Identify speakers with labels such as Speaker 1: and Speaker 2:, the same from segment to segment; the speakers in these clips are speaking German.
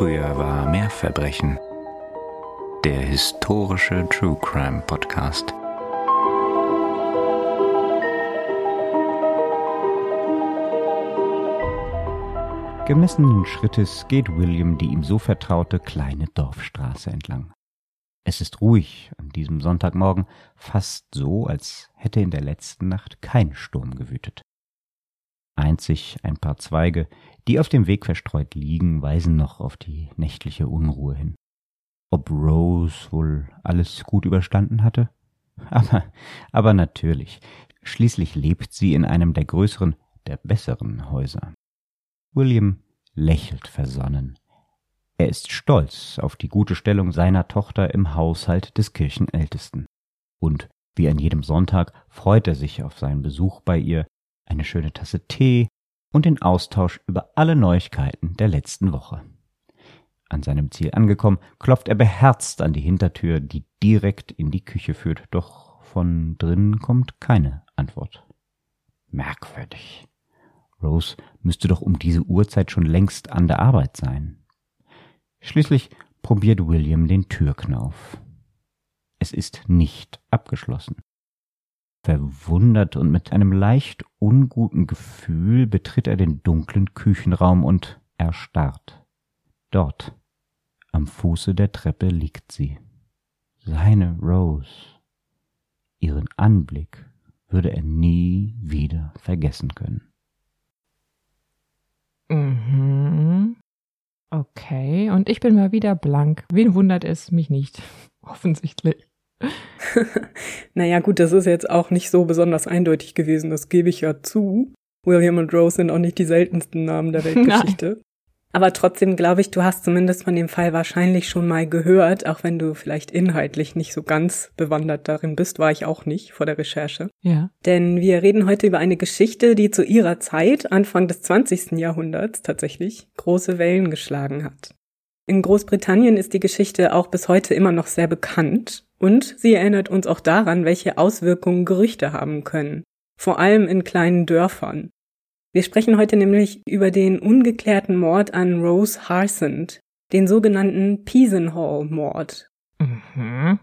Speaker 1: Früher war mehr Verbrechen. Der historische True Crime Podcast. Gemessenen Schrittes geht William die ihm so vertraute kleine Dorfstraße entlang. Es ist ruhig an diesem Sonntagmorgen, fast so, als hätte in der letzten Nacht kein Sturm gewütet. Einzig ein paar Zweige, die auf dem Weg verstreut liegen, weisen noch auf die nächtliche Unruhe hin. Ob Rose wohl alles gut überstanden hatte? Aber, aber natürlich. Schließlich lebt sie in einem der größeren, der besseren Häuser. William lächelt versonnen. Er ist stolz auf die gute Stellung seiner Tochter im Haushalt des Kirchenältesten. Und wie an jedem Sonntag freut er sich auf seinen Besuch bei ihr, eine schöne Tasse Tee und den Austausch über alle Neuigkeiten der letzten Woche. An seinem Ziel angekommen, klopft er beherzt an die Hintertür, die direkt in die Küche führt, doch von drinnen kommt keine Antwort. Merkwürdig. Rose müsste doch um diese Uhrzeit schon längst an der Arbeit sein. Schließlich probiert William den Türknauf. Es ist nicht abgeschlossen. Verwundert und mit einem leicht unguten Gefühl betritt er den dunklen Küchenraum und erstarrt. Dort, am Fuße der Treppe liegt sie. Seine Rose. Ihren Anblick würde er nie wieder vergessen können.
Speaker 2: Mhm. Okay, und ich bin mal wieder blank. Wen wundert es mich nicht? Offensichtlich.
Speaker 3: naja, gut, das ist jetzt auch nicht so besonders eindeutig gewesen, das gebe ich ja zu. William und Rose sind auch nicht die seltensten Namen der Weltgeschichte. Aber trotzdem glaube ich, du hast zumindest von dem Fall wahrscheinlich schon mal gehört, auch wenn du vielleicht inhaltlich nicht so ganz bewandert darin bist, war ich auch nicht vor der Recherche.
Speaker 2: Ja.
Speaker 3: Denn wir reden heute über eine Geschichte, die zu ihrer Zeit, Anfang des 20. Jahrhunderts tatsächlich, große Wellen geschlagen hat. In Großbritannien ist die Geschichte auch bis heute immer noch sehr bekannt und sie erinnert uns auch daran, welche Auswirkungen Gerüchte haben können. Vor allem in kleinen Dörfern. Wir sprechen heute nämlich über den ungeklärten Mord an Rose Harsend, den sogenannten Piesenhall-Mord.
Speaker 2: Mhm.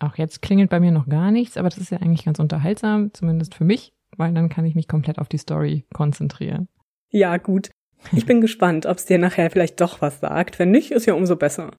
Speaker 2: Auch jetzt klingelt bei mir noch gar nichts, aber das ist ja eigentlich ganz unterhaltsam, zumindest für mich, weil dann kann ich mich komplett auf die Story konzentrieren.
Speaker 3: Ja, gut. Ich bin gespannt, ob es dir nachher vielleicht doch was sagt. Wenn nicht, ist ja umso besser.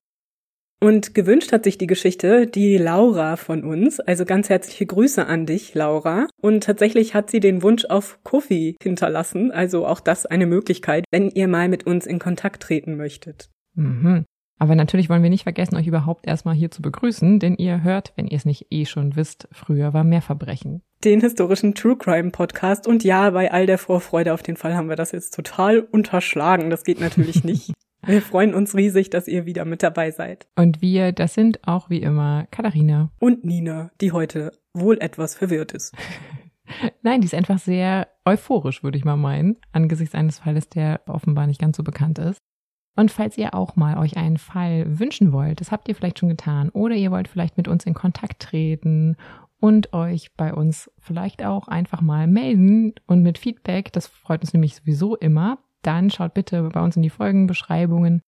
Speaker 3: Und gewünscht hat sich die Geschichte die Laura von uns. Also ganz herzliche Grüße an dich, Laura. Und tatsächlich hat sie den Wunsch auf Kofi hinterlassen. Also auch das eine Möglichkeit, wenn ihr mal mit uns in Kontakt treten möchtet.
Speaker 2: Mhm. Aber natürlich wollen wir nicht vergessen, euch überhaupt erstmal hier zu begrüßen, denn ihr hört, wenn ihr es nicht eh schon wisst, früher war mehr Verbrechen.
Speaker 3: Den historischen True Crime Podcast. Und ja, bei all der Vorfreude auf den Fall haben wir das jetzt total unterschlagen. Das geht natürlich nicht. Wir freuen uns riesig, dass ihr wieder mit dabei seid.
Speaker 2: Und wir, das sind auch wie immer Katharina.
Speaker 3: Und Nina, die heute wohl etwas verwirrt ist.
Speaker 2: Nein, die ist einfach sehr euphorisch, würde ich mal meinen, angesichts eines Falles, der offenbar nicht ganz so bekannt ist. Und falls ihr auch mal euch einen Fall wünschen wollt, das habt ihr vielleicht schon getan, oder ihr wollt vielleicht mit uns in Kontakt treten und euch bei uns vielleicht auch einfach mal melden und mit Feedback, das freut uns nämlich sowieso immer, dann schaut bitte bei uns in die Folgenbeschreibungen.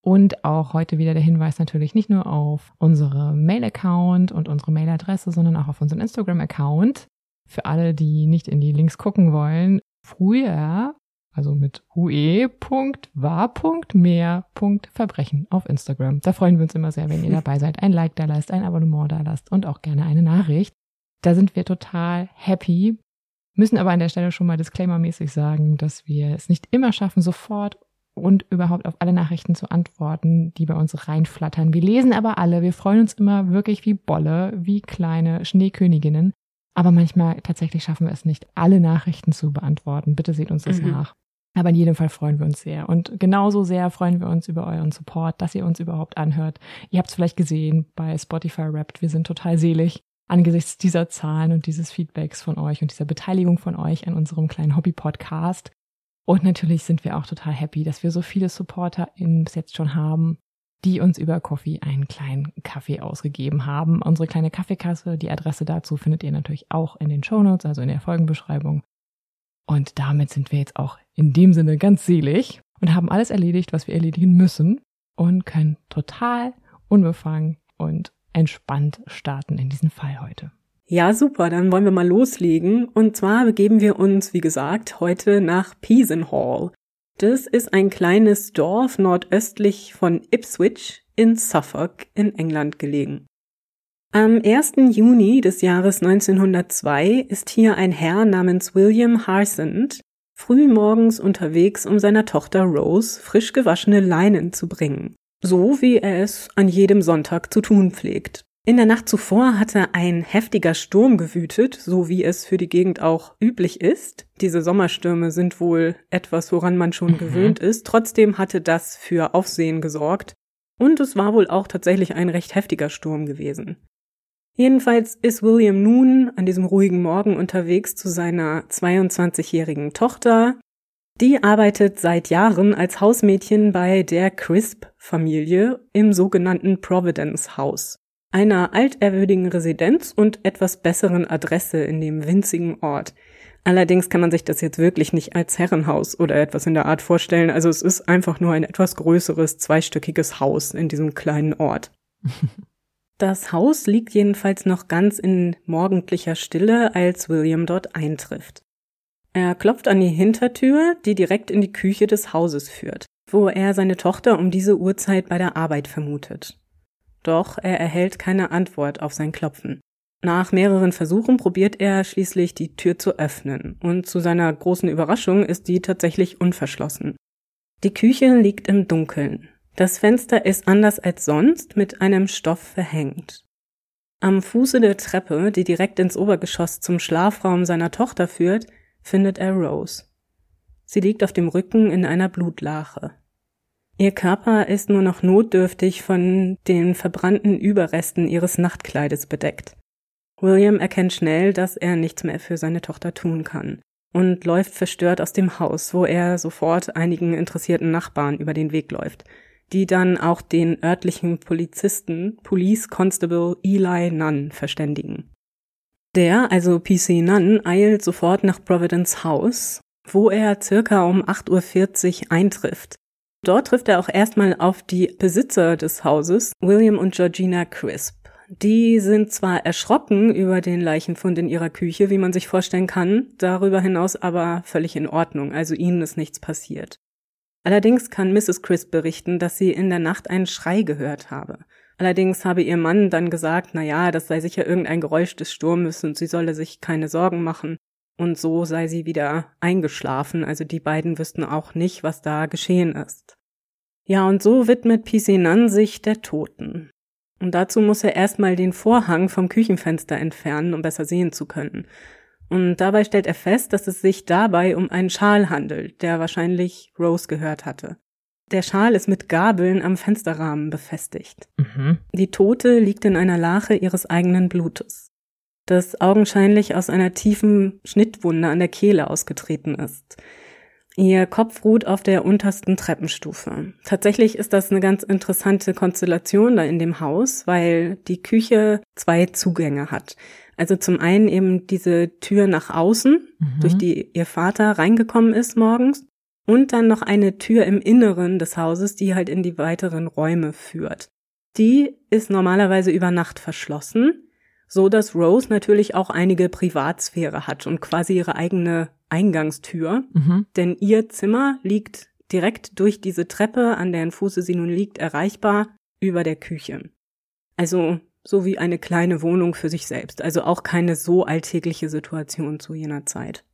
Speaker 2: Und auch heute wieder der Hinweis natürlich nicht nur auf unsere Mail-Account und unsere Mailadresse, sondern auch auf unseren Instagram-Account. Für alle, die nicht in die Links gucken wollen, früher, also mit ue.war.mehr.verbrechen auf Instagram. Da freuen wir uns immer sehr, wenn ihr dabei seid. Ein Like da lasst, ein Abonnement da lasst und auch gerne eine Nachricht. Da sind wir total happy müssen aber an der Stelle schon mal disclaimermäßig sagen, dass wir es nicht immer schaffen, sofort und überhaupt auf alle Nachrichten zu antworten, die bei uns reinflattern. Wir lesen aber alle, wir freuen uns immer wirklich wie Bolle, wie kleine Schneeköniginnen. Aber manchmal tatsächlich schaffen wir es nicht, alle Nachrichten zu beantworten. Bitte seht uns das mhm. nach. Aber in jedem Fall freuen wir uns sehr. Und genauso sehr freuen wir uns über euren Support, dass ihr uns überhaupt anhört. Ihr habt es vielleicht gesehen bei Spotify Rapped. Wir sind total selig angesichts dieser Zahlen und dieses Feedbacks von euch und dieser Beteiligung von euch an unserem kleinen Hobby-Podcast. Und natürlich sind wir auch total happy, dass wir so viele SupporterInnen bis jetzt schon haben, die uns über Coffee einen kleinen Kaffee ausgegeben haben. Unsere kleine Kaffeekasse, die Adresse dazu findet ihr natürlich auch in den Show Notes, also in der Folgenbeschreibung. Und damit sind wir jetzt auch in dem Sinne ganz selig und haben alles erledigt, was wir erledigen müssen. und können total unbefangen und entspannt starten in diesen Fall heute.
Speaker 3: Ja, super, dann wollen wir mal loslegen. Und zwar begeben wir uns, wie gesagt, heute nach Peasenhall. Das ist ein kleines Dorf nordöstlich von Ipswich in Suffolk in England gelegen. Am 1. Juni des Jahres 1902 ist hier ein Herr namens William Harsand früh morgens unterwegs, um seiner Tochter Rose frisch gewaschene Leinen zu bringen. So wie er es an jedem Sonntag zu tun pflegt. In der Nacht zuvor hatte ein heftiger Sturm gewütet, so wie es für die Gegend auch üblich ist. Diese Sommerstürme sind wohl etwas, woran man schon mhm. gewöhnt ist. Trotzdem hatte das für Aufsehen gesorgt. Und es war wohl auch tatsächlich ein recht heftiger Sturm gewesen. Jedenfalls ist William nun an diesem ruhigen Morgen unterwegs zu seiner 22-jährigen Tochter. Die arbeitet seit Jahren als Hausmädchen bei der Crisp-Familie im sogenannten Providence House einer altehrwürdigen Residenz und etwas besseren Adresse in dem winzigen Ort. Allerdings kann man sich das jetzt wirklich nicht als Herrenhaus oder etwas in der Art vorstellen. Also es ist einfach nur ein etwas größeres, zweistöckiges Haus in diesem kleinen Ort. Das Haus liegt jedenfalls noch ganz in morgendlicher Stille, als William dort eintrifft. Er klopft an die Hintertür, die direkt in die Küche des Hauses führt, wo er seine Tochter um diese Uhrzeit bei der Arbeit vermutet. Doch er erhält keine Antwort auf sein Klopfen. Nach mehreren Versuchen probiert er schließlich die Tür zu öffnen, und zu seiner großen Überraschung ist die tatsächlich unverschlossen. Die Küche liegt im Dunkeln. Das Fenster ist anders als sonst mit einem Stoff verhängt. Am Fuße der Treppe, die direkt ins Obergeschoss zum Schlafraum seiner Tochter führt, findet er Rose. Sie liegt auf dem Rücken in einer Blutlache. Ihr Körper ist nur noch notdürftig von den verbrannten Überresten ihres Nachtkleides bedeckt. William erkennt schnell, dass er nichts mehr für seine Tochter tun kann und läuft verstört aus dem Haus, wo er sofort einigen interessierten Nachbarn über den Weg läuft, die dann auch den örtlichen Polizisten Police Constable Eli Nunn verständigen. Der, also PC Nunn, eilt sofort nach Providence House, wo er circa um 8.40 Uhr eintrifft Dort trifft er auch erstmal auf die Besitzer des Hauses, William und Georgina Crisp. Die sind zwar erschrocken über den Leichenfund in ihrer Küche, wie man sich vorstellen kann, darüber hinaus aber völlig in Ordnung, also ihnen ist nichts passiert. Allerdings kann Mrs. Crisp berichten, dass sie in der Nacht einen Schrei gehört habe. Allerdings habe ihr Mann dann gesagt, na ja, das sei sicher irgendein Geräusch des Sturmes und sie solle sich keine Sorgen machen. Und so sei sie wieder eingeschlafen, also die beiden wüssten auch nicht, was da geschehen ist. Ja, und so widmet Pisinan sich der Toten. Und dazu muss er erstmal den Vorhang vom Küchenfenster entfernen, um besser sehen zu können. Und dabei stellt er fest, dass es sich dabei um einen Schal handelt, der wahrscheinlich Rose gehört hatte. Der Schal ist mit Gabeln am Fensterrahmen befestigt. Mhm. Die Tote liegt in einer Lache ihres eigenen Blutes das augenscheinlich aus einer tiefen Schnittwunde an der Kehle ausgetreten ist. Ihr Kopf ruht auf der untersten Treppenstufe. Tatsächlich ist das eine ganz interessante Konstellation da in dem Haus, weil die Küche zwei Zugänge hat. Also zum einen eben diese Tür nach außen, mhm. durch die ihr Vater reingekommen ist morgens, und dann noch eine Tür im Inneren des Hauses, die halt in die weiteren Räume führt. Die ist normalerweise über Nacht verschlossen so dass Rose natürlich auch einige Privatsphäre hat und quasi ihre eigene Eingangstür. Mhm. Denn ihr Zimmer liegt direkt durch diese Treppe, an deren Fuße sie nun liegt, erreichbar über der Küche. Also so wie eine kleine Wohnung für sich selbst, also auch keine so alltägliche Situation zu jener Zeit.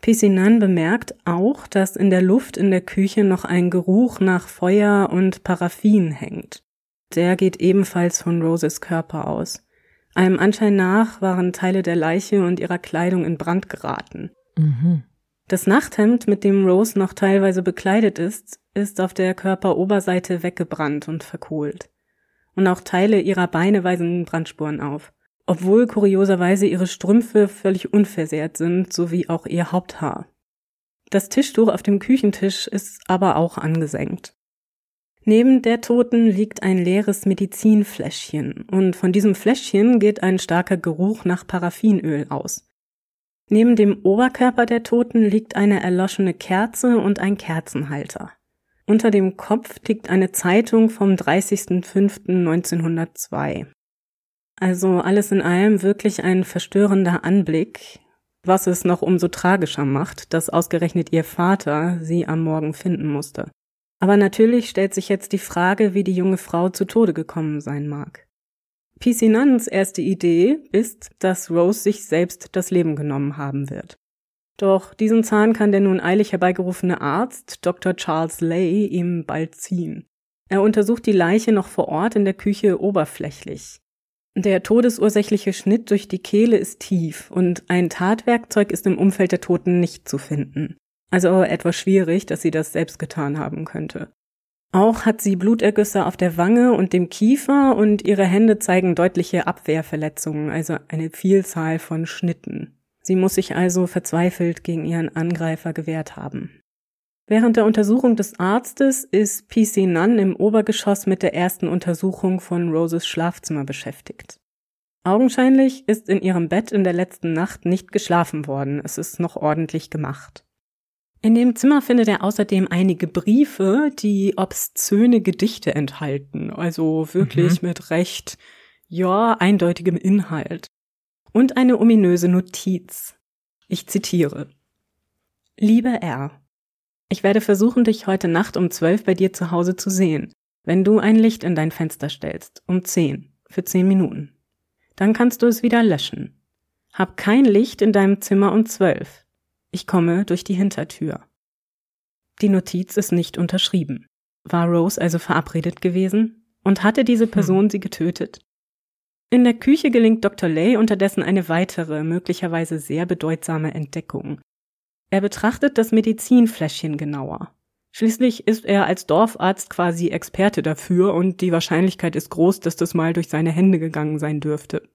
Speaker 3: Pisinan bemerkt auch, dass in der Luft in der Küche noch ein Geruch nach Feuer und Paraffin hängt. Der geht ebenfalls von Roses Körper aus. Einem Anschein nach waren Teile der Leiche und ihrer Kleidung in Brand geraten. Mhm. Das Nachthemd, mit dem Rose noch teilweise bekleidet ist, ist auf der Körperoberseite weggebrannt und verkohlt. Und auch Teile ihrer Beine weisen Brandspuren auf. Obwohl kurioserweise ihre Strümpfe völlig unversehrt sind, sowie auch ihr Haupthaar. Das Tischtuch auf dem Küchentisch ist aber auch angesenkt. Neben der Toten liegt ein leeres Medizinfläschchen und von diesem Fläschchen geht ein starker Geruch nach Paraffinöl aus. Neben dem Oberkörper der Toten liegt eine erloschene Kerze und ein Kerzenhalter. Unter dem Kopf liegt eine Zeitung vom 30.05.1902. Also alles in allem wirklich ein verstörender Anblick, was es noch umso tragischer macht, dass ausgerechnet ihr Vater sie am Morgen finden musste. Aber natürlich stellt sich jetzt die Frage, wie die junge Frau zu Tode gekommen sein mag. PC Nuns erste Idee ist, dass Rose sich selbst das Leben genommen haben wird. Doch diesen Zahn kann der nun eilig herbeigerufene Arzt, Dr. Charles Lay, ihm bald ziehen. Er untersucht die Leiche noch vor Ort in der Küche oberflächlich. Der todesursächliche Schnitt durch die Kehle ist tief und ein Tatwerkzeug ist im Umfeld der Toten nicht zu finden. Also etwas schwierig, dass sie das selbst getan haben könnte. Auch hat sie Blutergüsse auf der Wange und dem Kiefer und ihre Hände zeigen deutliche Abwehrverletzungen, also eine Vielzahl von Schnitten. Sie muss sich also verzweifelt gegen ihren Angreifer gewehrt haben. Während der Untersuchung des Arztes ist PC Nunn im Obergeschoss mit der ersten Untersuchung von Roses Schlafzimmer beschäftigt. Augenscheinlich ist in ihrem Bett in der letzten Nacht nicht geschlafen worden, es ist noch ordentlich gemacht. In dem Zimmer findet er außerdem einige Briefe, die obszöne Gedichte enthalten, also wirklich mhm. mit recht, ja, eindeutigem Inhalt und eine ominöse Notiz. Ich zitiere. Liebe R. Ich werde versuchen, dich heute Nacht um zwölf bei dir zu Hause zu sehen, wenn du ein Licht in dein Fenster stellst, um zehn, für zehn Minuten. Dann kannst du es wieder löschen. Hab kein Licht in deinem Zimmer um zwölf. Ich komme durch die Hintertür. Die Notiz ist nicht unterschrieben. War Rose also verabredet gewesen? Und hatte diese hm. Person hm. sie getötet? In der Küche gelingt Dr. Lay unterdessen eine weitere, möglicherweise sehr bedeutsame Entdeckung. Er betrachtet das Medizinfläschchen genauer. Schließlich ist er als Dorfarzt quasi Experte dafür und die Wahrscheinlichkeit ist groß, dass das mal durch seine Hände gegangen sein dürfte.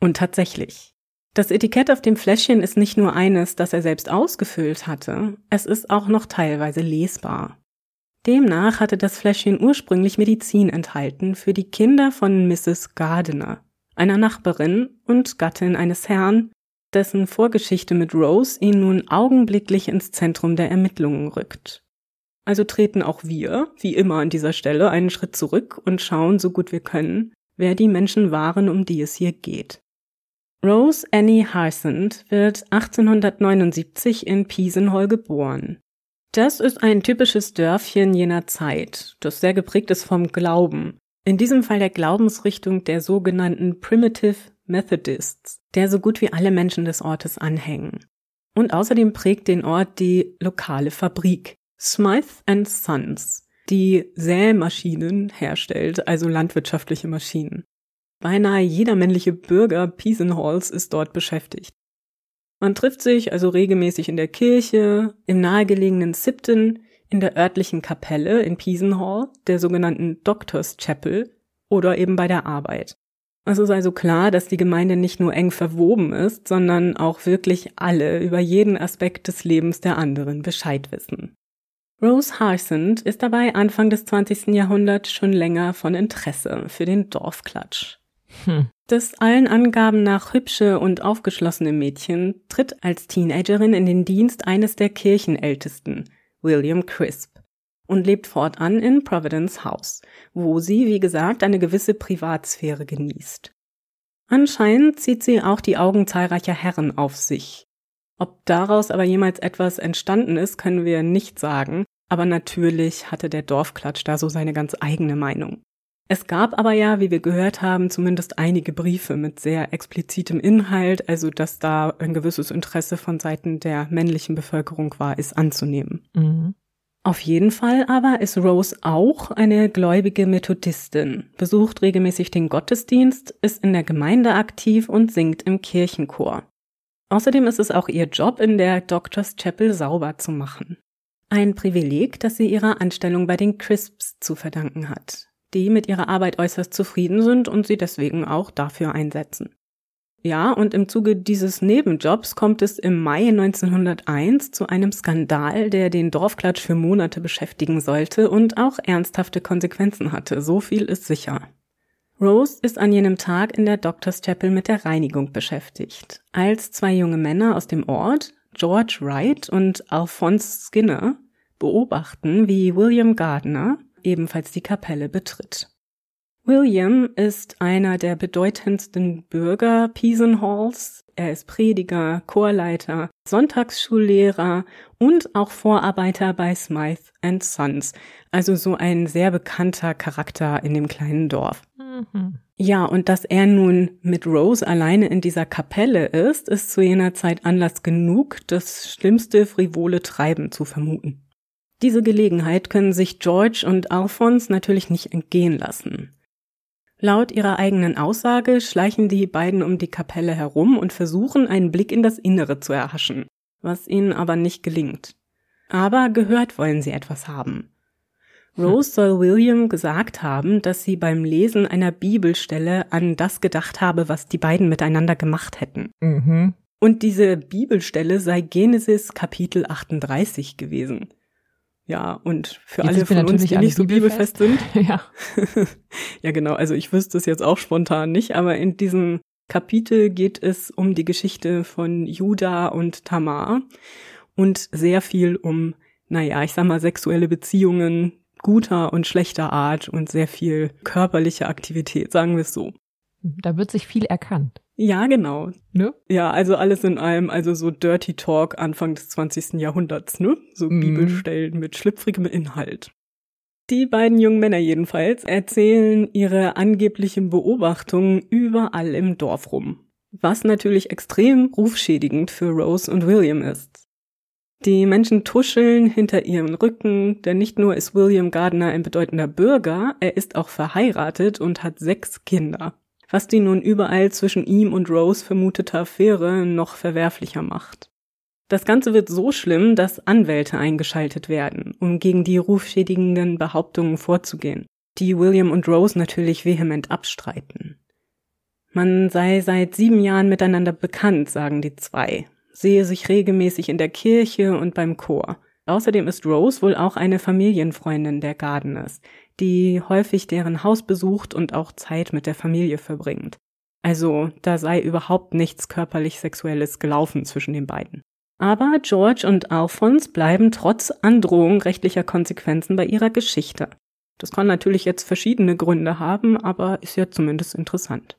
Speaker 3: Und tatsächlich. Das Etikett auf dem Fläschchen ist nicht nur eines, das er selbst ausgefüllt hatte, es ist auch noch teilweise lesbar. Demnach hatte das Fläschchen ursprünglich Medizin enthalten für die Kinder von Mrs. Gardiner, einer Nachbarin und Gattin eines Herrn, dessen Vorgeschichte mit Rose ihn nun augenblicklich ins Zentrum der Ermittlungen rückt. Also treten auch wir, wie immer an dieser Stelle, einen Schritt zurück und schauen, so gut wir können, wer die Menschen waren, um die es hier geht. Rose Annie Harsand wird 1879 in Piesenhall geboren. Das ist ein typisches Dörfchen jener Zeit, das sehr geprägt ist vom Glauben. In diesem Fall der Glaubensrichtung der sogenannten Primitive Methodists, der so gut wie alle Menschen des Ortes anhängen. Und außerdem prägt den Ort die lokale Fabrik Smythe and Sons, die Sämaschinen herstellt, also landwirtschaftliche Maschinen. Beinahe jeder männliche Bürger Piesenhalls ist dort beschäftigt. Man trifft sich also regelmäßig in der Kirche, im nahegelegenen Sipton, in der örtlichen Kapelle in Piesenhall, der sogenannten Doctors Chapel oder eben bei der Arbeit. Es ist also klar, dass die Gemeinde nicht nur eng verwoben ist, sondern auch wirklich alle über jeden Aspekt des Lebens der anderen Bescheid wissen. Rose Harsand ist dabei Anfang des 20. Jahrhunderts schon länger von Interesse für den Dorfklatsch. Hm. Das allen Angaben nach hübsche und aufgeschlossene Mädchen tritt als Teenagerin in den Dienst eines der Kirchenältesten, William Crisp, und lebt fortan in Providence House, wo sie, wie gesagt, eine gewisse Privatsphäre genießt. Anscheinend zieht sie auch die Augen zahlreicher Herren auf sich. Ob daraus aber jemals etwas entstanden ist, können wir nicht sagen, aber natürlich hatte der Dorfklatsch da so seine ganz eigene Meinung. Es gab aber ja, wie wir gehört haben, zumindest einige Briefe mit sehr explizitem Inhalt, also dass da ein gewisses Interesse von Seiten der männlichen Bevölkerung war, ist anzunehmen. Mhm. Auf jeden Fall aber ist Rose auch eine gläubige Methodistin, besucht regelmäßig den Gottesdienst, ist in der Gemeinde aktiv und singt im Kirchenchor. Außerdem ist es auch ihr Job, in der Doctors Chapel sauber zu machen. Ein Privileg, das sie ihrer Anstellung bei den Crisps zu verdanken hat die mit ihrer Arbeit äußerst zufrieden sind und sie deswegen auch dafür einsetzen. Ja, und im Zuge dieses Nebenjobs kommt es im Mai 1901 zu einem Skandal, der den Dorfklatsch für Monate beschäftigen sollte und auch ernsthafte Konsequenzen hatte, so viel ist sicher. Rose ist an jenem Tag in der Doctors Chapel mit der Reinigung beschäftigt, als zwei junge Männer aus dem Ort, George Wright und Alphonse Skinner, beobachten, wie William Gardner ebenfalls die Kapelle betritt. William ist einer der bedeutendsten Bürger Piesenhalls. Er ist Prediger, Chorleiter, Sonntagsschullehrer und auch Vorarbeiter bei Smythe and Sons. Also so ein sehr bekannter Charakter in dem kleinen Dorf. Mhm. Ja, und dass er nun mit Rose alleine in dieser Kapelle ist, ist zu jener Zeit Anlass genug, das schlimmste frivole Treiben zu vermuten. Diese Gelegenheit können sich George und Alphonse natürlich nicht entgehen lassen. Laut ihrer eigenen Aussage schleichen die beiden um die Kapelle herum und versuchen, einen Blick in das Innere zu erhaschen, was ihnen aber nicht gelingt. Aber gehört wollen sie etwas haben. Rose soll William gesagt haben, dass sie beim Lesen einer Bibelstelle an das gedacht habe, was die beiden miteinander gemacht hätten. Mhm. Und diese Bibelstelle sei Genesis Kapitel 38 gewesen. Ja, und für jetzt alle von uns, die nicht so bibelfest sind. ja. ja, genau. Also ich wüsste es jetzt auch spontan nicht, aber in diesem Kapitel geht es um die Geschichte von Judah und Tamar und sehr viel um, naja, ich sag mal, sexuelle Beziehungen guter und schlechter Art und sehr viel körperliche Aktivität, sagen wir es so.
Speaker 2: Da wird sich viel erkannt.
Speaker 3: Ja, genau. Ne? Ja, also alles in allem, also so Dirty Talk Anfang des 20. Jahrhunderts, ne? So mhm. Bibelstellen mit schlüpfrigem Inhalt. Die beiden jungen Männer jedenfalls erzählen ihre angeblichen Beobachtungen überall im Dorf rum. Was natürlich extrem rufschädigend für Rose und William ist. Die Menschen tuscheln hinter ihren Rücken, denn nicht nur ist William Gardner ein bedeutender Bürger, er ist auch verheiratet und hat sechs Kinder was die nun überall zwischen ihm und Rose vermutete Affäre noch verwerflicher macht. Das Ganze wird so schlimm, dass Anwälte eingeschaltet werden, um gegen die rufschädigenden Behauptungen vorzugehen, die William und Rose natürlich vehement abstreiten. Man sei seit sieben Jahren miteinander bekannt, sagen die zwei, sehe sich regelmäßig in der Kirche und beim Chor. Außerdem ist Rose wohl auch eine Familienfreundin der Gardeners, die häufig deren Haus besucht und auch Zeit mit der Familie verbringt. Also da sei überhaupt nichts körperlich Sexuelles gelaufen zwischen den beiden. Aber George und Alphonse bleiben trotz Androhung rechtlicher Konsequenzen bei ihrer Geschichte. Das kann natürlich jetzt verschiedene Gründe haben, aber ist ja zumindest interessant.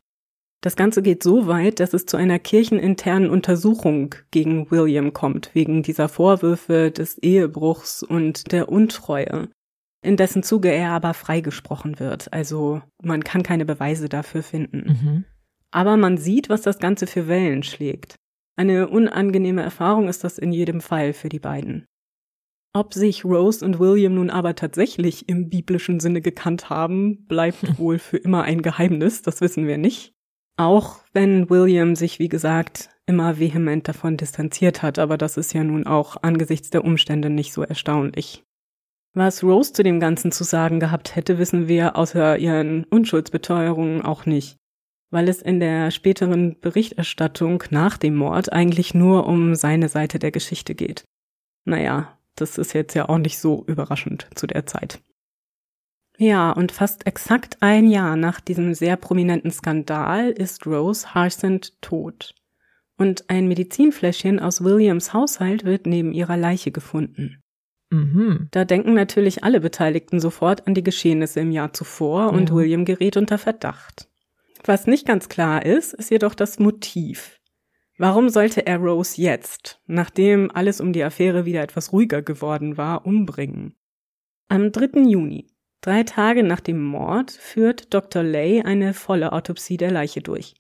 Speaker 3: Das Ganze geht so weit, dass es zu einer kircheninternen Untersuchung gegen William kommt, wegen dieser Vorwürfe des Ehebruchs und der Untreue in dessen Zuge er aber freigesprochen wird. Also man kann keine Beweise dafür finden. Mhm. Aber man sieht, was das Ganze für Wellen schlägt. Eine unangenehme Erfahrung ist das in jedem Fall für die beiden. Ob sich Rose und William nun aber tatsächlich im biblischen Sinne gekannt haben, bleibt wohl für immer ein Geheimnis, das wissen wir nicht. Auch wenn William sich, wie gesagt, immer vehement davon distanziert hat, aber das ist ja nun auch angesichts der Umstände nicht so erstaunlich. Was Rose zu dem Ganzen zu sagen gehabt hätte, wissen wir außer ihren Unschuldsbeteuerungen auch nicht, weil es in der späteren Berichterstattung nach dem Mord eigentlich nur um seine Seite der Geschichte geht. Naja, das ist jetzt ja auch nicht so überraschend zu der Zeit. Ja, und fast exakt ein Jahr nach diesem sehr prominenten Skandal ist Rose Harsend tot. Und ein Medizinfläschchen aus Williams Haushalt wird neben ihrer Leiche gefunden. Mhm. Da denken natürlich alle Beteiligten sofort an die Geschehnisse im Jahr zuvor und ja. William gerät unter Verdacht. Was nicht ganz klar ist, ist jedoch das Motiv. Warum sollte er Rose jetzt, nachdem alles um die Affäre wieder etwas ruhiger geworden war, umbringen? Am 3. Juni, drei Tage nach dem Mord, führt Dr. Lay eine volle Autopsie der Leiche durch.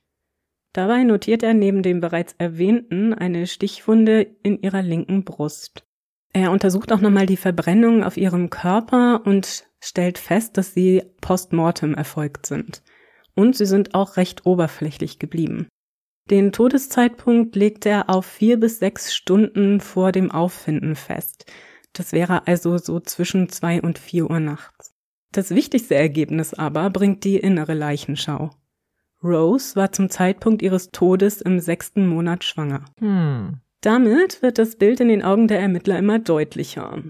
Speaker 3: Dabei notiert er neben dem bereits erwähnten eine Stichwunde in ihrer linken Brust. Er untersucht auch nochmal die Verbrennungen auf ihrem Körper und stellt fest, dass sie postmortem erfolgt sind. Und sie sind auch recht oberflächlich geblieben. Den Todeszeitpunkt legt er auf vier bis sechs Stunden vor dem Auffinden fest. Das wäre also so zwischen zwei und vier Uhr nachts. Das wichtigste Ergebnis aber bringt die innere Leichenschau. Rose war zum Zeitpunkt ihres Todes im sechsten Monat schwanger. Hm. Damit wird das Bild in den Augen der Ermittler immer deutlicher.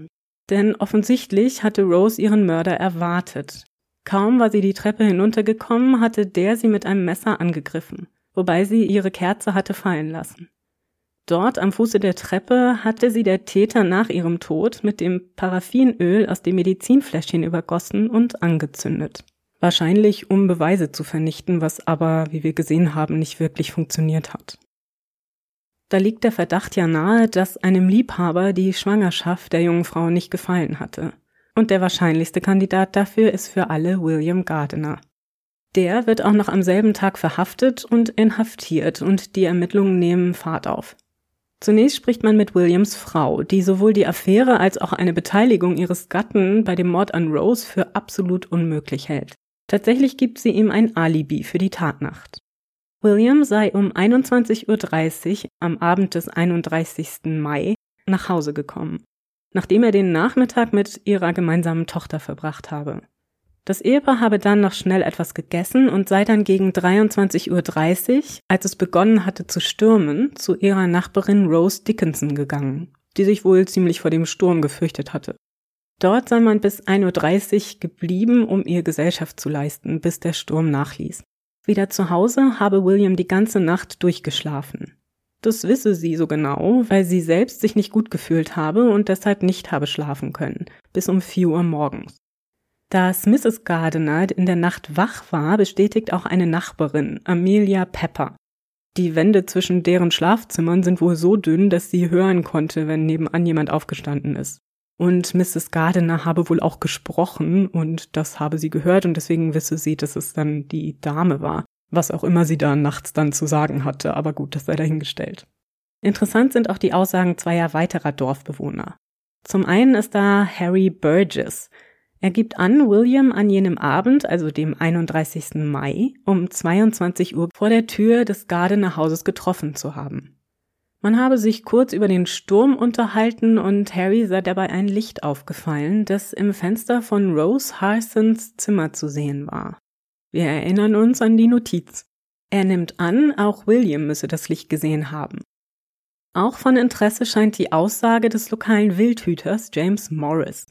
Speaker 3: Denn offensichtlich hatte Rose ihren Mörder erwartet. Kaum war sie die Treppe hinuntergekommen, hatte der sie mit einem Messer angegriffen, wobei sie ihre Kerze hatte fallen lassen. Dort am Fuße der Treppe hatte sie der Täter nach ihrem Tod mit dem Paraffinöl aus dem Medizinfläschchen übergossen und angezündet. Wahrscheinlich um Beweise zu vernichten, was aber, wie wir gesehen haben, nicht wirklich funktioniert hat. Da liegt der Verdacht ja nahe, dass einem Liebhaber die Schwangerschaft der jungen Frau nicht gefallen hatte. Und der wahrscheinlichste Kandidat dafür ist für alle William Gardiner. Der wird auch noch am selben Tag verhaftet und inhaftiert und die Ermittlungen nehmen Fahrt auf. Zunächst spricht man mit Williams Frau, die sowohl die Affäre als auch eine Beteiligung ihres Gatten bei dem Mord an Rose für absolut unmöglich hält. Tatsächlich gibt sie ihm ein Alibi für die Tatnacht. William sei um 21.30 Uhr am Abend des 31. Mai nach Hause gekommen, nachdem er den Nachmittag mit ihrer gemeinsamen Tochter verbracht habe. Das Ehepaar habe dann noch schnell etwas gegessen und sei dann gegen 23.30 Uhr, als es begonnen hatte zu stürmen, zu ihrer Nachbarin Rose Dickinson gegangen, die sich wohl ziemlich vor dem Sturm gefürchtet hatte. Dort sei man bis 1.30 Uhr geblieben, um ihr Gesellschaft zu leisten, bis der Sturm nachließ. Wieder zu Hause habe William die ganze Nacht durchgeschlafen. Das wisse sie so genau, weil sie selbst sich nicht gut gefühlt habe und deshalb nicht habe schlafen können, bis um 4 Uhr morgens. Dass Mrs. Gardiner in der Nacht wach war, bestätigt auch eine Nachbarin, Amelia Pepper. Die Wände zwischen deren Schlafzimmern sind wohl so dünn, dass sie hören konnte, wenn nebenan jemand aufgestanden ist. Und Mrs. Gardiner habe wohl auch gesprochen und das habe sie gehört und deswegen wisse sie, dass es dann die Dame war. Was auch immer sie da nachts dann zu sagen hatte, aber gut, das sei dahingestellt. Interessant sind auch die Aussagen zweier weiterer Dorfbewohner. Zum einen ist da Harry Burgess, er gibt an, William an jenem Abend, also dem 31. Mai, um 22 Uhr vor der Tür des Gardener Hauses getroffen zu haben. Man habe sich kurz über den Sturm unterhalten und Harry sei dabei ein Licht aufgefallen, das im Fenster von Rose Harsons Zimmer zu sehen war. Wir erinnern uns an die Notiz. Er nimmt an, auch William müsse das Licht gesehen haben. Auch von Interesse scheint die Aussage des lokalen Wildhüters James Morris.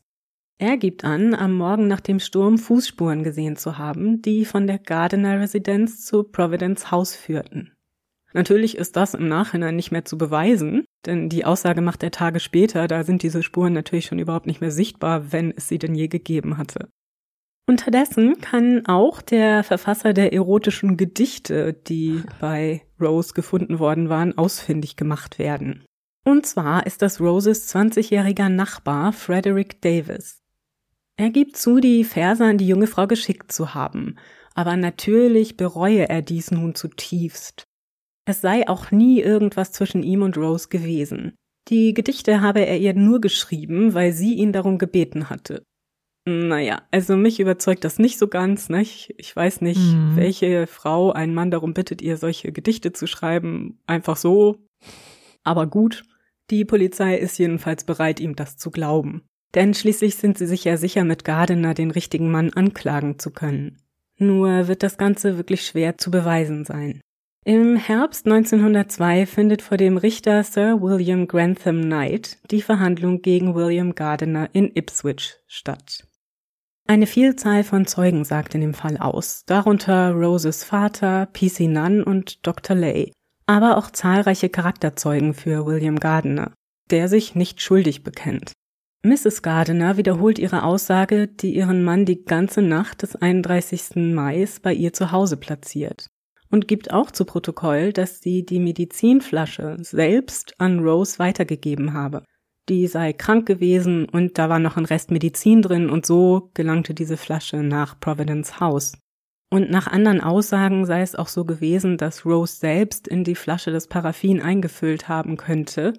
Speaker 3: Er gibt an, am Morgen nach dem Sturm Fußspuren gesehen zu haben, die von der Gardiner Residenz zu Providence House führten. Natürlich ist das im Nachhinein nicht mehr zu beweisen, denn die Aussage macht er Tage später, da sind diese Spuren natürlich schon überhaupt nicht mehr sichtbar, wenn es sie denn je gegeben hatte. Unterdessen kann auch der Verfasser der erotischen Gedichte, die bei Rose gefunden worden waren, ausfindig gemacht werden. Und zwar ist das Roses 20-jähriger Nachbar Frederick Davis. Er gibt zu, die Verse an die junge Frau geschickt zu haben, aber natürlich bereue er dies nun zutiefst. Es sei auch nie irgendwas zwischen ihm und Rose gewesen. Die Gedichte habe er ihr nur geschrieben, weil sie ihn darum gebeten hatte. Naja, also mich überzeugt das nicht so ganz, ne? Ich, ich weiß nicht, mhm. welche Frau einen Mann darum bittet, ihr solche Gedichte zu schreiben. Einfach so. Aber gut, die Polizei ist jedenfalls bereit, ihm das zu glauben. Denn schließlich sind sie sich ja sicher, mit Gardiner den richtigen Mann anklagen zu können. Nur wird das Ganze wirklich schwer zu beweisen sein. Im Herbst 1902 findet vor dem Richter Sir William Grantham Knight die Verhandlung gegen William Gardiner in Ipswich statt. Eine Vielzahl von Zeugen sagt in dem Fall aus, darunter Roses Vater, PC Nunn und Dr. Lay, aber auch zahlreiche Charakterzeugen für William Gardiner, der sich nicht schuldig bekennt. Mrs. Gardiner wiederholt ihre Aussage, die ihren Mann die ganze Nacht des 31. Mai bei ihr zu Hause platziert und gibt auch zu Protokoll, dass sie die Medizinflasche selbst an Rose weitergegeben habe. Die sei krank gewesen und da war noch ein Rest Medizin drin und so gelangte diese Flasche nach Providence House. Und nach anderen Aussagen sei es auch so gewesen, dass Rose selbst in die Flasche das Paraffin eingefüllt haben könnte,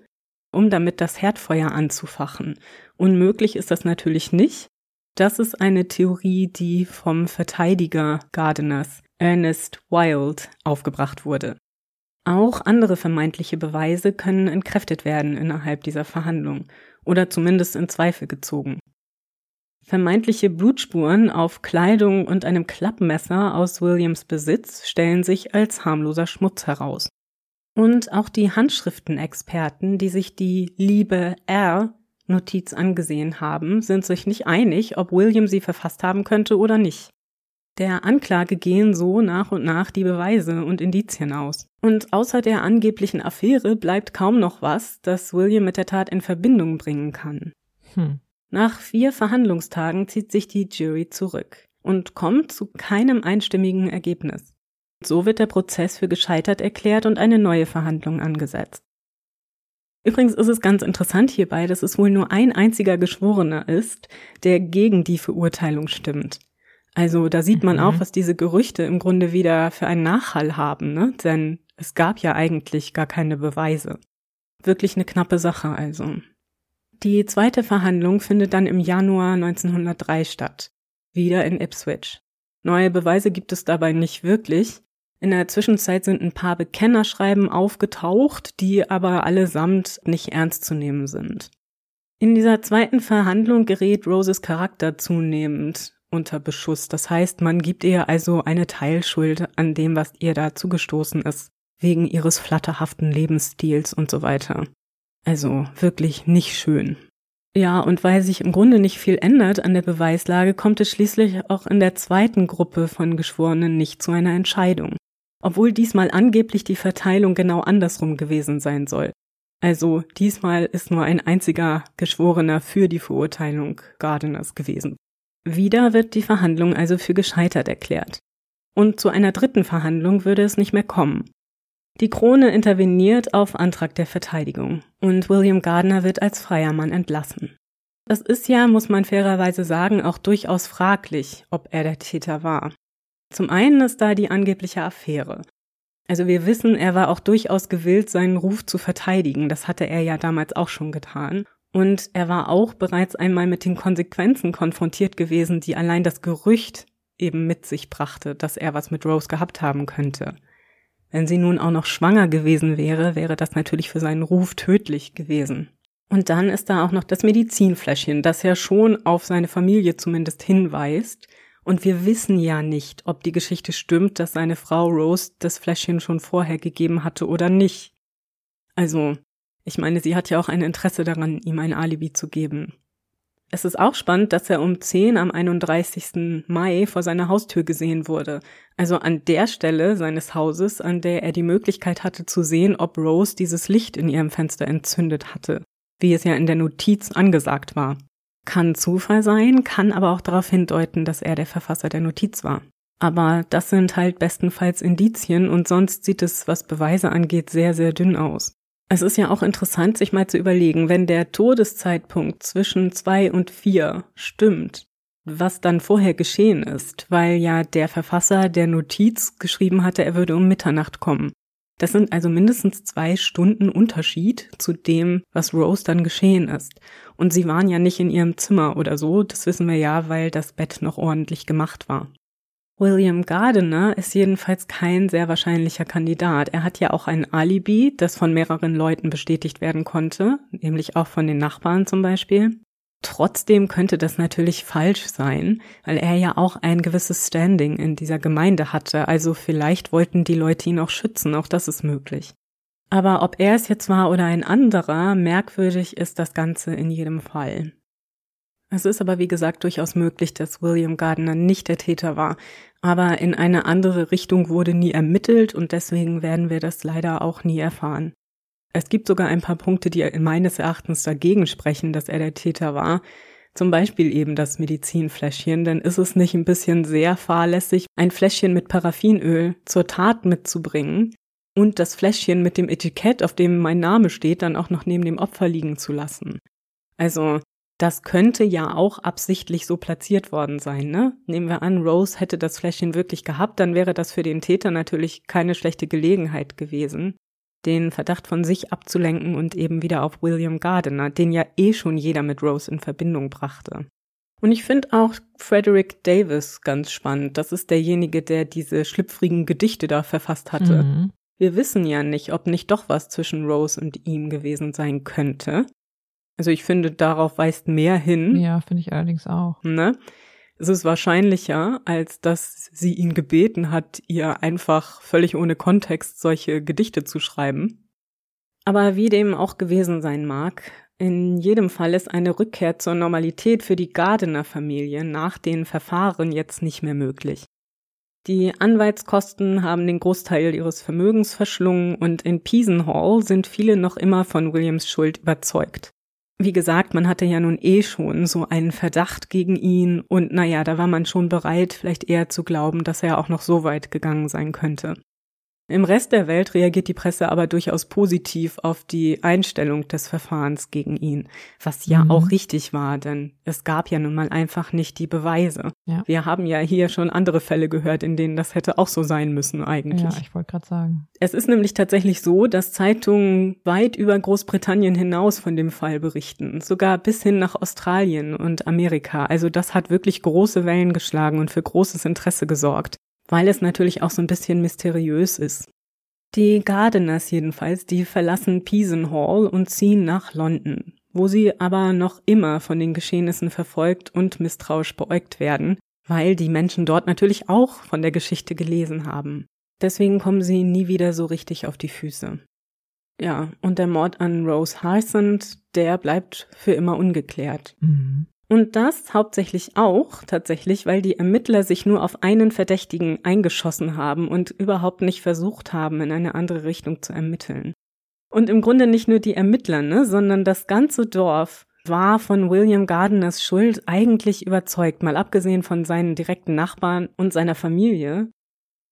Speaker 3: um damit das Herdfeuer anzufachen. Unmöglich ist das natürlich nicht. Das ist eine Theorie, die vom Verteidiger Gardiners, Ernest Wild, aufgebracht wurde. Auch andere vermeintliche Beweise können entkräftet werden innerhalb dieser Verhandlung oder zumindest in Zweifel gezogen. Vermeintliche Blutspuren auf Kleidung und einem Klappmesser aus Williams Besitz stellen sich als harmloser Schmutz heraus. Und auch die Handschriftenexperten, die sich die Liebe R Notiz angesehen haben, sind sich nicht einig, ob William sie verfasst haben könnte oder nicht. Der Anklage gehen so nach und nach die Beweise und Indizien aus. Und außer der angeblichen Affäre bleibt kaum noch was, das William mit der Tat in Verbindung bringen kann. Hm. Nach vier Verhandlungstagen zieht sich die Jury zurück und kommt zu keinem einstimmigen Ergebnis. So wird der Prozess für gescheitert erklärt und eine neue Verhandlung angesetzt. Übrigens ist es ganz interessant hierbei, dass es wohl nur ein einziger Geschworener ist, der gegen die Verurteilung stimmt. Also da sieht man mhm. auch, was diese Gerüchte im Grunde wieder für einen Nachhall haben, ne? Denn es gab ja eigentlich gar keine Beweise. Wirklich eine knappe Sache also. Die zweite Verhandlung findet dann im Januar 1903 statt. Wieder in Ipswich. Neue Beweise gibt es dabei nicht wirklich. In der Zwischenzeit sind ein paar Bekennerschreiben aufgetaucht, die aber allesamt nicht ernst zu nehmen sind. In dieser zweiten Verhandlung gerät Roses Charakter zunehmend unter Beschuss. Das heißt, man gibt ihr also eine Teilschuld an dem, was ihr da zugestoßen ist, wegen ihres flatterhaften Lebensstils und so weiter. Also wirklich nicht schön. Ja, und weil sich im Grunde nicht viel ändert an der Beweislage, kommt es schließlich auch in der zweiten Gruppe von Geschworenen nicht zu einer Entscheidung. Obwohl diesmal angeblich die Verteilung genau andersrum gewesen sein soll. Also diesmal ist nur ein einziger Geschworener für die Verurteilung Gardeners gewesen. Wieder wird die Verhandlung also für gescheitert erklärt. Und zu einer dritten Verhandlung würde es nicht mehr kommen. Die Krone interveniert auf Antrag der Verteidigung und William Gardner wird als freier Mann entlassen. Es ist ja, muss man fairerweise sagen, auch durchaus fraglich, ob er der Täter war. Zum einen ist da die angebliche Affäre. Also wir wissen, er war auch durchaus gewillt, seinen Ruf zu verteidigen. Das hatte er ja damals auch schon getan. Und er war auch bereits einmal mit den Konsequenzen konfrontiert gewesen, die allein das Gerücht eben mit sich brachte, dass er was mit Rose gehabt haben könnte. Wenn sie nun auch noch schwanger gewesen wäre, wäre das natürlich für seinen Ruf tödlich gewesen. Und dann ist da auch noch das Medizinfläschchen, das ja schon auf seine Familie zumindest hinweist. Und wir wissen ja nicht, ob die Geschichte stimmt, dass seine Frau Rose das Fläschchen schon vorher gegeben hatte oder nicht. Also, ich meine, sie hat ja auch ein Interesse daran, ihm ein Alibi zu geben. Es ist auch spannend, dass er um 10 am 31. Mai vor seiner Haustür gesehen wurde. Also an der Stelle seines Hauses, an der er die Möglichkeit hatte zu sehen, ob Rose dieses Licht in ihrem Fenster entzündet hatte, wie es ja in der Notiz angesagt war. Kann Zufall sein, kann aber auch darauf hindeuten, dass er der Verfasser der Notiz war. Aber das sind halt bestenfalls Indizien und sonst sieht es, was Beweise angeht, sehr, sehr dünn aus. Es ist ja auch interessant, sich mal zu überlegen, wenn der Todeszeitpunkt zwischen zwei und vier stimmt, was dann vorher geschehen ist, weil ja der Verfasser der Notiz geschrieben hatte, er würde um Mitternacht kommen. Das sind also mindestens zwei Stunden Unterschied zu dem, was Rose dann geschehen ist. Und sie waren ja nicht in ihrem Zimmer oder so, das wissen wir ja, weil das Bett noch ordentlich gemacht war. William Gardiner ist jedenfalls kein sehr wahrscheinlicher Kandidat. Er hat ja auch ein Alibi, das von mehreren Leuten bestätigt werden konnte, nämlich auch von den Nachbarn zum Beispiel. Trotzdem könnte das natürlich falsch sein, weil er ja auch ein gewisses Standing in dieser Gemeinde hatte, also vielleicht wollten die Leute ihn auch schützen, auch das ist möglich. Aber ob er es jetzt war oder ein anderer, merkwürdig ist das Ganze in jedem Fall. Es ist aber wie gesagt durchaus möglich, dass William Gardner nicht der Täter war, aber in eine andere Richtung wurde nie ermittelt und deswegen werden wir das leider auch nie erfahren. Es gibt sogar ein paar Punkte, die meines Erachtens dagegen sprechen, dass er der Täter war. Zum Beispiel eben das Medizinfläschchen, denn ist es nicht ein bisschen sehr fahrlässig, ein Fläschchen mit Paraffinöl zur Tat mitzubringen und das Fläschchen mit dem Etikett, auf dem mein Name steht, dann auch noch neben dem Opfer liegen zu lassen. Also das könnte ja auch absichtlich so platziert worden sein, ne? Nehmen wir an, Rose hätte das Fläschchen wirklich gehabt, dann wäre das für den Täter natürlich keine schlechte Gelegenheit gewesen, den Verdacht von sich abzulenken und eben wieder auf William Gardiner, den ja eh schon jeder mit Rose in Verbindung brachte. Und ich finde auch Frederick Davis ganz spannend. Das ist derjenige, der diese schlüpfrigen Gedichte da verfasst hatte. Mhm. Wir wissen ja nicht, ob nicht doch was zwischen Rose und ihm gewesen sein könnte. Also ich finde, darauf weist mehr hin.
Speaker 2: Ja, finde ich allerdings auch.
Speaker 3: Ne? Es ist wahrscheinlicher, als dass sie ihn gebeten hat, ihr einfach völlig ohne Kontext solche Gedichte zu schreiben. Aber wie dem auch gewesen sein mag, in jedem Fall ist eine Rückkehr zur Normalität für die Gardener Familie nach den Verfahren jetzt nicht mehr möglich. Die Anwaltskosten haben den Großteil ihres Vermögens verschlungen und in Hall sind viele noch immer von Williams Schuld überzeugt. Wie gesagt, man hatte ja nun eh schon so einen Verdacht gegen ihn und naja, da war man schon bereit, vielleicht eher zu glauben, dass er auch noch so weit gegangen sein könnte. Im Rest der Welt reagiert die Presse aber durchaus positiv auf die Einstellung des Verfahrens gegen ihn, was ja mhm. auch richtig war, denn es gab ja nun mal einfach nicht die Beweise. Ja. Wir haben ja hier schon andere Fälle gehört, in denen das hätte auch so sein müssen eigentlich.
Speaker 2: Ja, ich wollte gerade sagen.
Speaker 3: Es ist nämlich tatsächlich so, dass Zeitungen weit über Großbritannien hinaus von dem Fall berichten, sogar bis hin nach Australien und Amerika. Also das hat wirklich große Wellen geschlagen und für großes Interesse gesorgt weil es natürlich auch so ein bisschen mysteriös ist. Die Gardeners jedenfalls, die verlassen Peason Hall und ziehen nach London, wo sie aber noch immer von den Geschehnissen verfolgt und misstrauisch beäugt werden, weil die Menschen dort natürlich auch von der Geschichte gelesen haben. Deswegen kommen sie nie wieder so richtig auf die Füße. Ja, und der Mord an Rose Harsand, der bleibt für immer ungeklärt. Mhm. Und das hauptsächlich auch tatsächlich, weil die Ermittler sich nur auf einen Verdächtigen eingeschossen haben und überhaupt nicht versucht haben, in eine andere Richtung zu ermitteln. Und im Grunde nicht nur die Ermittler, ne, sondern das ganze Dorf war von William Gardiners Schuld eigentlich überzeugt, mal abgesehen von seinen direkten Nachbarn und seiner Familie.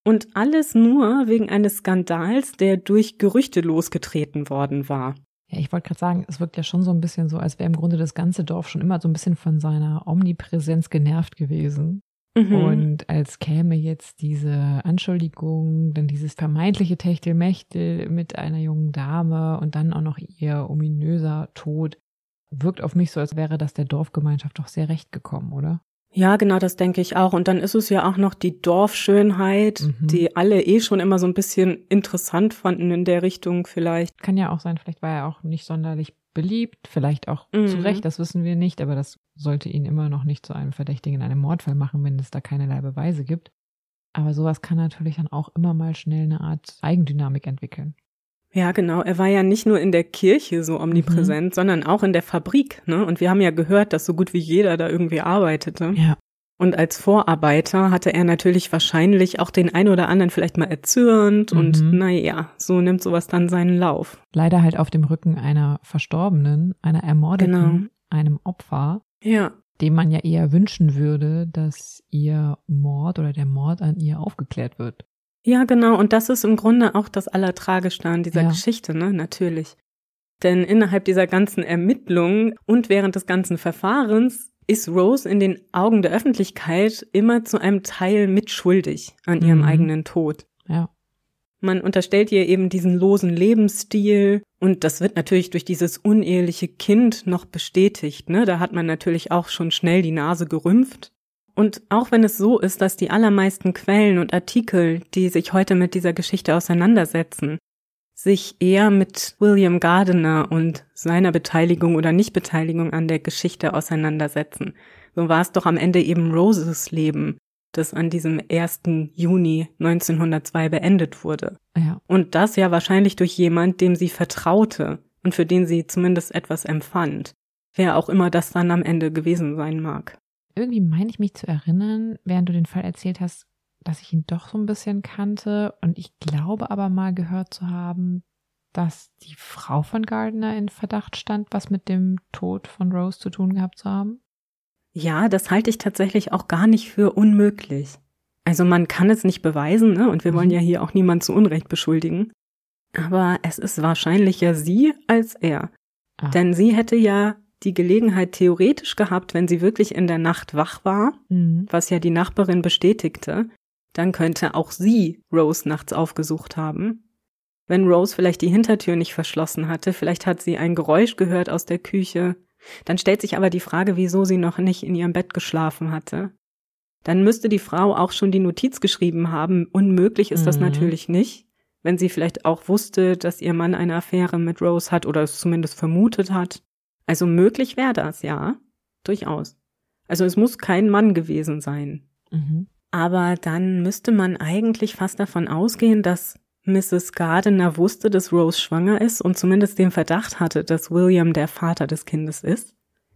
Speaker 3: Und alles nur wegen eines Skandals, der durch Gerüchte losgetreten worden war.
Speaker 2: Ja, ich wollte gerade sagen, es wirkt ja schon so ein bisschen so, als wäre im Grunde das ganze Dorf schon immer so ein bisschen von seiner Omnipräsenz genervt gewesen. Mhm. Und als käme jetzt diese Anschuldigung, dann dieses vermeintliche Techtelmechtel mit einer jungen Dame und dann auch noch ihr ominöser Tod, wirkt auf mich so, als wäre das der Dorfgemeinschaft doch sehr recht gekommen, oder?
Speaker 3: Ja, genau, das denke ich auch. Und dann ist es ja auch noch die Dorfschönheit, mhm. die alle eh schon immer so ein bisschen interessant fanden in der Richtung vielleicht.
Speaker 2: Kann ja auch sein, vielleicht war er auch nicht sonderlich beliebt, vielleicht auch mhm. zu Recht, das wissen wir nicht, aber das sollte ihn immer noch nicht zu einem Verdächtigen in einem Mordfall machen, wenn es da keinerlei Beweise gibt. Aber sowas kann natürlich dann auch immer mal schnell eine Art Eigendynamik entwickeln.
Speaker 3: Ja, genau. Er war ja nicht nur in der Kirche so omnipräsent, mhm. sondern auch in der Fabrik. Ne? Und wir haben ja gehört, dass so gut wie jeder da irgendwie arbeitete.
Speaker 2: Ja.
Speaker 3: Und als Vorarbeiter hatte er natürlich wahrscheinlich auch den ein oder anderen vielleicht mal erzürnt mhm. und naja, so nimmt sowas dann seinen Lauf.
Speaker 2: Leider halt auf dem Rücken einer Verstorbenen, einer Ermordeten, genau. einem Opfer.
Speaker 3: Ja.
Speaker 2: Dem man ja eher wünschen würde, dass ihr Mord oder der Mord an ihr aufgeklärt wird.
Speaker 3: Ja, genau. Und das ist im Grunde auch das Allertragischste an dieser ja. Geschichte, ne? Natürlich. Denn innerhalb dieser ganzen Ermittlungen und während des ganzen Verfahrens ist Rose in den Augen der Öffentlichkeit immer zu einem Teil mitschuldig an ihrem mhm. eigenen Tod.
Speaker 2: Ja.
Speaker 3: Man unterstellt ihr eben diesen losen Lebensstil und das wird natürlich durch dieses uneheliche Kind noch bestätigt, ne? Da hat man natürlich auch schon schnell die Nase gerümpft. Und auch wenn es so ist, dass die allermeisten Quellen und Artikel, die sich heute mit dieser Geschichte auseinandersetzen, sich eher mit William Gardiner und seiner Beteiligung oder Nichtbeteiligung an der Geschichte auseinandersetzen. So war es doch am Ende eben Roses Leben, das an diesem 1. Juni 1902 beendet wurde.
Speaker 2: Ja.
Speaker 3: Und das ja wahrscheinlich durch jemand, dem sie vertraute und für den sie zumindest etwas empfand. Wer auch immer das dann am Ende gewesen sein mag
Speaker 2: irgendwie meine ich mich zu erinnern, während du den Fall erzählt hast, dass ich ihn doch so ein bisschen kannte. Und ich glaube aber mal gehört zu haben, dass die Frau von Gardner in Verdacht stand, was mit dem Tod von Rose zu tun gehabt zu haben.
Speaker 3: Ja, das halte ich tatsächlich auch gar nicht für unmöglich. Also man kann es nicht beweisen, ne? Und wir wollen mhm. ja hier auch niemand zu Unrecht beschuldigen. Aber es ist wahrscheinlicher sie als er. Ah. Denn sie hätte ja die Gelegenheit theoretisch gehabt, wenn sie wirklich in der Nacht wach war, mhm. was ja die Nachbarin bestätigte, dann könnte auch sie Rose nachts aufgesucht haben. Wenn Rose vielleicht die Hintertür nicht verschlossen hatte, vielleicht hat sie ein Geräusch gehört aus der Küche, dann stellt sich aber die Frage, wieso sie noch nicht in ihrem Bett geschlafen hatte. Dann müsste die Frau auch schon die Notiz geschrieben haben. Unmöglich ist mhm. das natürlich nicht, wenn sie vielleicht auch wusste, dass ihr Mann eine Affäre mit Rose hat oder es zumindest vermutet hat. Also möglich wäre das, ja, durchaus. Also es muss kein Mann gewesen sein. Mhm. Aber dann müsste man eigentlich fast davon ausgehen, dass Mrs. Gardiner wusste, dass Rose schwanger ist und zumindest den Verdacht hatte, dass William der Vater des Kindes ist.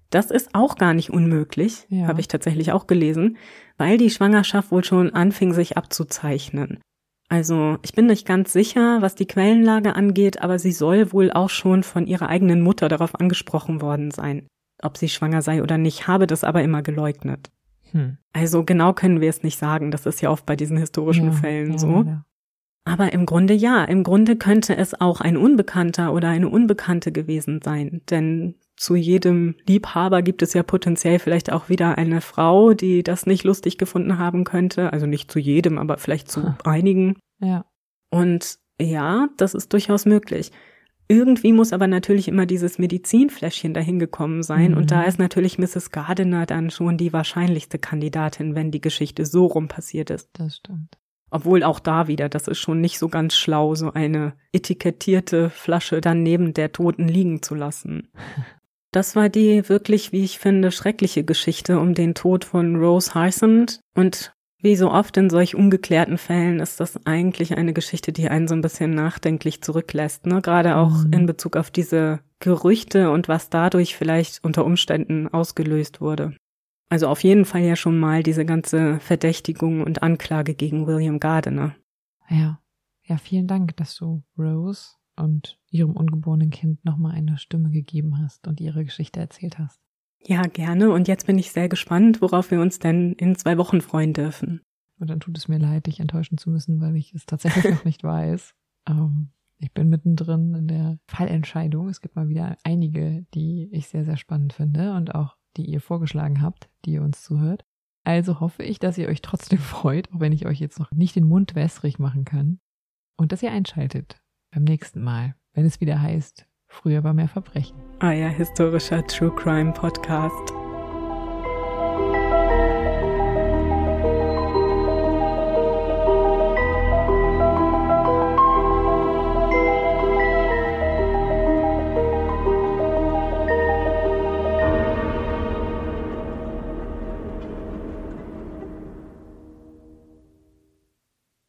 Speaker 3: Das ist auch gar nicht unmöglich, ja. habe ich tatsächlich auch gelesen, weil die Schwangerschaft wohl schon anfing, sich abzuzeichnen. Also ich bin nicht ganz sicher, was die Quellenlage angeht, aber sie soll wohl auch schon von ihrer eigenen Mutter darauf angesprochen worden sein. Ob sie schwanger sei oder nicht, habe das aber immer geleugnet. Hm. Also genau können wir es nicht sagen. Das ist ja oft bei diesen historischen ja, Fällen ja, so. Ja. Aber im Grunde ja, im Grunde könnte es auch ein Unbekannter oder eine Unbekannte gewesen sein. Denn zu jedem Liebhaber gibt es ja potenziell vielleicht auch wieder eine Frau, die das nicht lustig gefunden haben könnte. Also nicht zu jedem, aber vielleicht zu ha. einigen.
Speaker 2: Ja.
Speaker 3: Und ja, das ist durchaus möglich. Irgendwie muss aber natürlich immer dieses Medizinfläschchen dahin gekommen sein. Mhm. Und da ist natürlich Mrs. Gardiner dann schon die wahrscheinlichste Kandidatin, wenn die Geschichte so rum passiert ist.
Speaker 2: Das stimmt.
Speaker 3: Obwohl auch da wieder, das ist schon nicht so ganz schlau, so eine etikettierte Flasche dann neben der Toten liegen zu lassen. Das war die wirklich, wie ich finde, schreckliche Geschichte um den Tod von Rose Hysand. Und wie so oft in solch ungeklärten Fällen ist das eigentlich eine Geschichte, die einen so ein bisschen nachdenklich zurücklässt. Ne? Gerade auch mhm. in Bezug auf diese Gerüchte und was dadurch vielleicht unter Umständen ausgelöst wurde. Also auf jeden Fall ja schon mal diese ganze Verdächtigung und Anklage gegen William Gardiner.
Speaker 2: Ja, ja, vielen Dank, dass du Rose und ihrem ungeborenen Kind nochmal eine Stimme gegeben hast und ihre Geschichte erzählt hast.
Speaker 3: Ja, gerne. Und jetzt bin ich sehr gespannt, worauf wir uns denn in zwei Wochen freuen dürfen.
Speaker 2: Und dann tut es mir leid, dich enttäuschen zu müssen, weil ich es tatsächlich noch nicht weiß. Ähm, ich bin mittendrin in der Fallentscheidung. Es gibt mal wieder einige, die ich sehr, sehr spannend finde und auch die ihr vorgeschlagen habt, die ihr uns zuhört. Also hoffe ich, dass ihr euch trotzdem freut, auch wenn ich euch jetzt noch nicht den Mund wässrig machen kann. Und dass ihr einschaltet beim nächsten Mal, wenn es wieder heißt, früher war mehr Verbrechen.
Speaker 3: Ah ja, historischer True Crime Podcast.